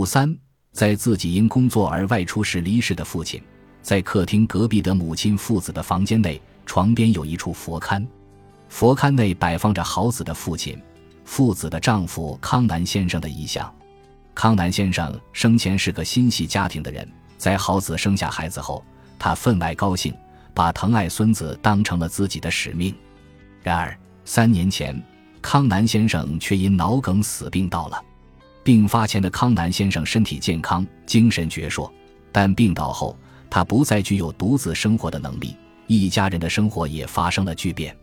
五三，在自己因工作而外出时离世的父亲，在客厅隔壁的母亲父子的房间内，床边有一处佛龛，佛龛内摆放着好子的父亲、父子的丈夫康南先生的遗像。康南先生生前是个心系家庭的人，在好子生下孩子后，他分外高兴，把疼爱孙子当成了自己的使命。然而三年前，康南先生却因脑梗死病倒了。病发前的康南先生身体健康，精神矍铄，但病倒后，他不再具有独自生活的能力，一家人的生活也发生了巨变。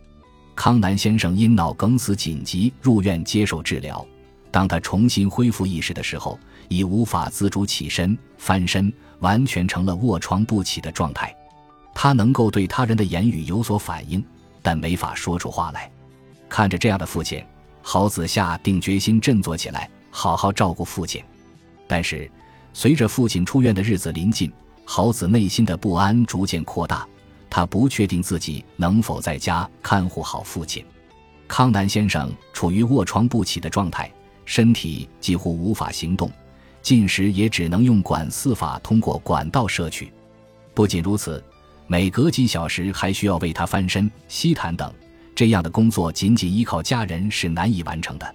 康南先生因脑梗死紧急入院接受治疗。当他重新恢复意识的时候，已无法自主起身、翻身，完全成了卧床不起的状态。他能够对他人的言语有所反应，但没法说出话来。看着这样的父亲，豪子下定决心振作起来，好好照顾父亲。但是，随着父亲出院的日子临近，豪子内心的不安逐渐扩大。他不确定自己能否在家看护好父亲。康南先生处于卧床不起的状态。身体几乎无法行动，进食也只能用管饲法通过管道摄取。不仅如此，每隔几小时还需要为他翻身、吸痰等，这样的工作仅仅依靠家人是难以完成的。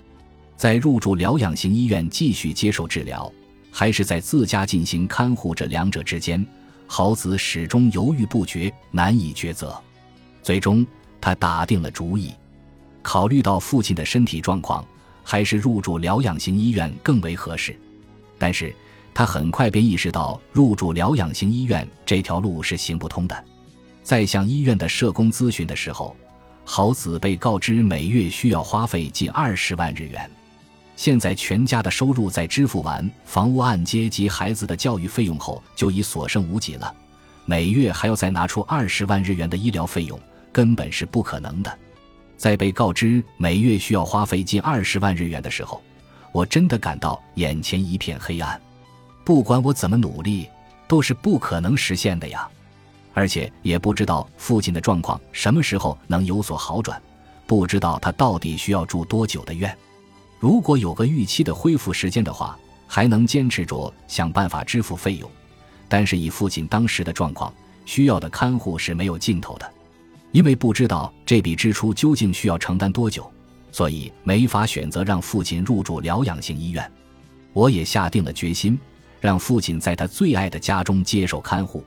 在入住疗养型医院继续接受治疗，还是在自家进行看护，这两者之间，豪子始终犹豫不决，难以抉择。最终，他打定了主意，考虑到父亲的身体状况。还是入住疗养型医院更为合适，但是他很快便意识到入住疗养型医院这条路是行不通的。在向医院的社工咨询的时候，豪子被告知每月需要花费近二十万日元。现在全家的收入在支付完房屋按揭及孩子的教育费用后就已所剩无几了，每月还要再拿出二十万日元的医疗费用，根本是不可能的。在被告知每月需要花费近二十万日元的时候，我真的感到眼前一片黑暗。不管我怎么努力，都是不可能实现的呀！而且也不知道父亲的状况什么时候能有所好转，不知道他到底需要住多久的院。如果有个预期的恢复时间的话，还能坚持着想办法支付费用。但是以父亲当时的状况，需要的看护是没有尽头的。因为不知道这笔支出究竟需要承担多久，所以没法选择让父亲入住疗养型医院。我也下定了决心，让父亲在他最爱的家中接受看护。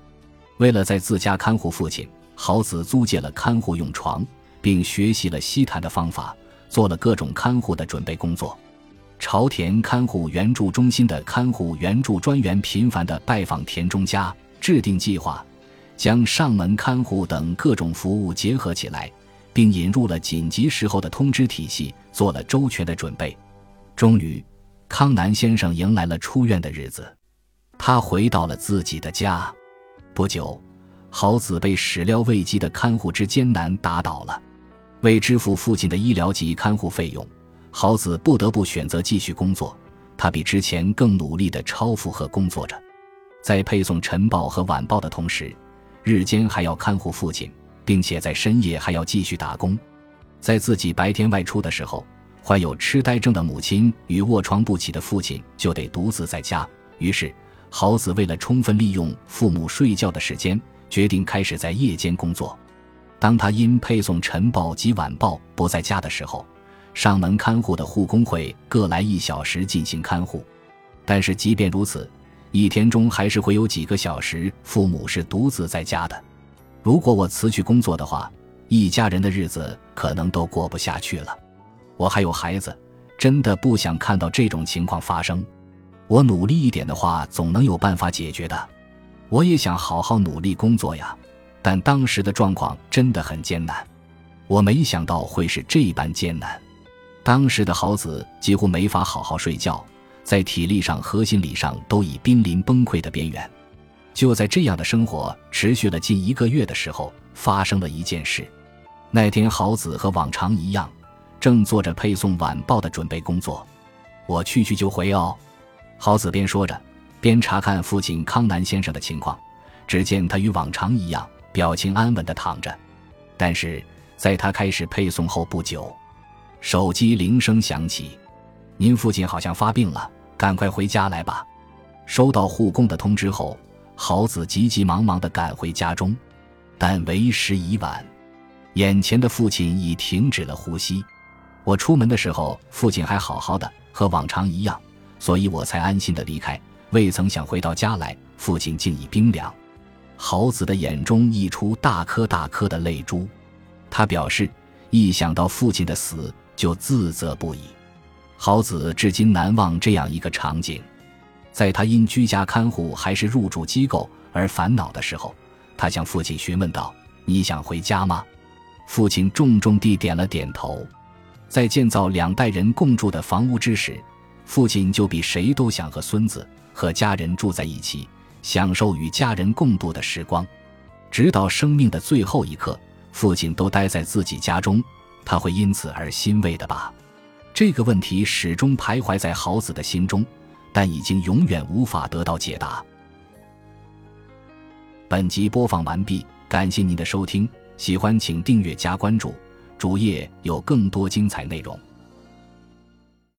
为了在自家看护父亲，豪子租借了看护用床，并学习了吸痰的方法，做了各种看护的准备工作。朝田看护援助中心的看护援助专员频繁地拜访田中家，制定计划。将上门看护等各种服务结合起来，并引入了紧急时候的通知体系，做了周全的准备。终于，康南先生迎来了出院的日子。他回到了自己的家。不久，豪子被始料未及的看护之艰难打倒了。为支付父亲的医疗及看护费用，豪子不得不选择继续工作。他比之前更努力地超负荷工作着，在配送晨报和晚报的同时。日间还要看护父亲，并且在深夜还要继续打工。在自己白天外出的时候，患有痴呆症的母亲与卧床不起的父亲就得独自在家。于是，豪子为了充分利用父母睡觉的时间，决定开始在夜间工作。当他因配送晨报及晚报不在家的时候，上门看护的护工会各来一小时进行看护。但是，即便如此，一天中还是会有几个小时，父母是独自在家的。如果我辞去工作的话，一家人的日子可能都过不下去了。我还有孩子，真的不想看到这种情况发生。我努力一点的话，总能有办法解决的。我也想好好努力工作呀，但当时的状况真的很艰难。我没想到会是这般艰难。当时的豪子几乎没法好好睡觉。在体力上和心理上都已濒临崩溃的边缘，就在这样的生活持续了近一个月的时候，发生了一件事。那天，豪子和往常一样，正做着配送晚报的准备工作。我去去就回哦，豪子边说着，边查看父亲康南先生的情况。只见他与往常一样，表情安稳地躺着。但是，在他开始配送后不久，手机铃声响起，您父亲好像发病了。赶快回家来吧！收到护工的通知后，豪子急急忙忙地赶回家中，但为时已晚，眼前的父亲已停止了呼吸。我出门的时候，父亲还好好的，和往常一样，所以我才安心的离开。未曾想回到家来，父亲竟已冰凉。豪子的眼中溢出大颗大颗的泪珠，他表示，一想到父亲的死就自责不已。豪子至今难忘这样一个场景。在他因居家看护还是入住机构而烦恼的时候，他向父亲询问道：“你想回家吗？”父亲重重地点了点头。在建造两代人共住的房屋之时，父亲就比谁都想和孙子和家人住在一起，享受与家人共度的时光。直到生命的最后一刻，父亲都待在自己家中，他会因此而欣慰的吧？这个问题始终徘徊在豪子的心中，但已经永远无法得到解答。本集播放完毕，感谢您的收听，喜欢请订阅加关注。主页有更多精彩内容。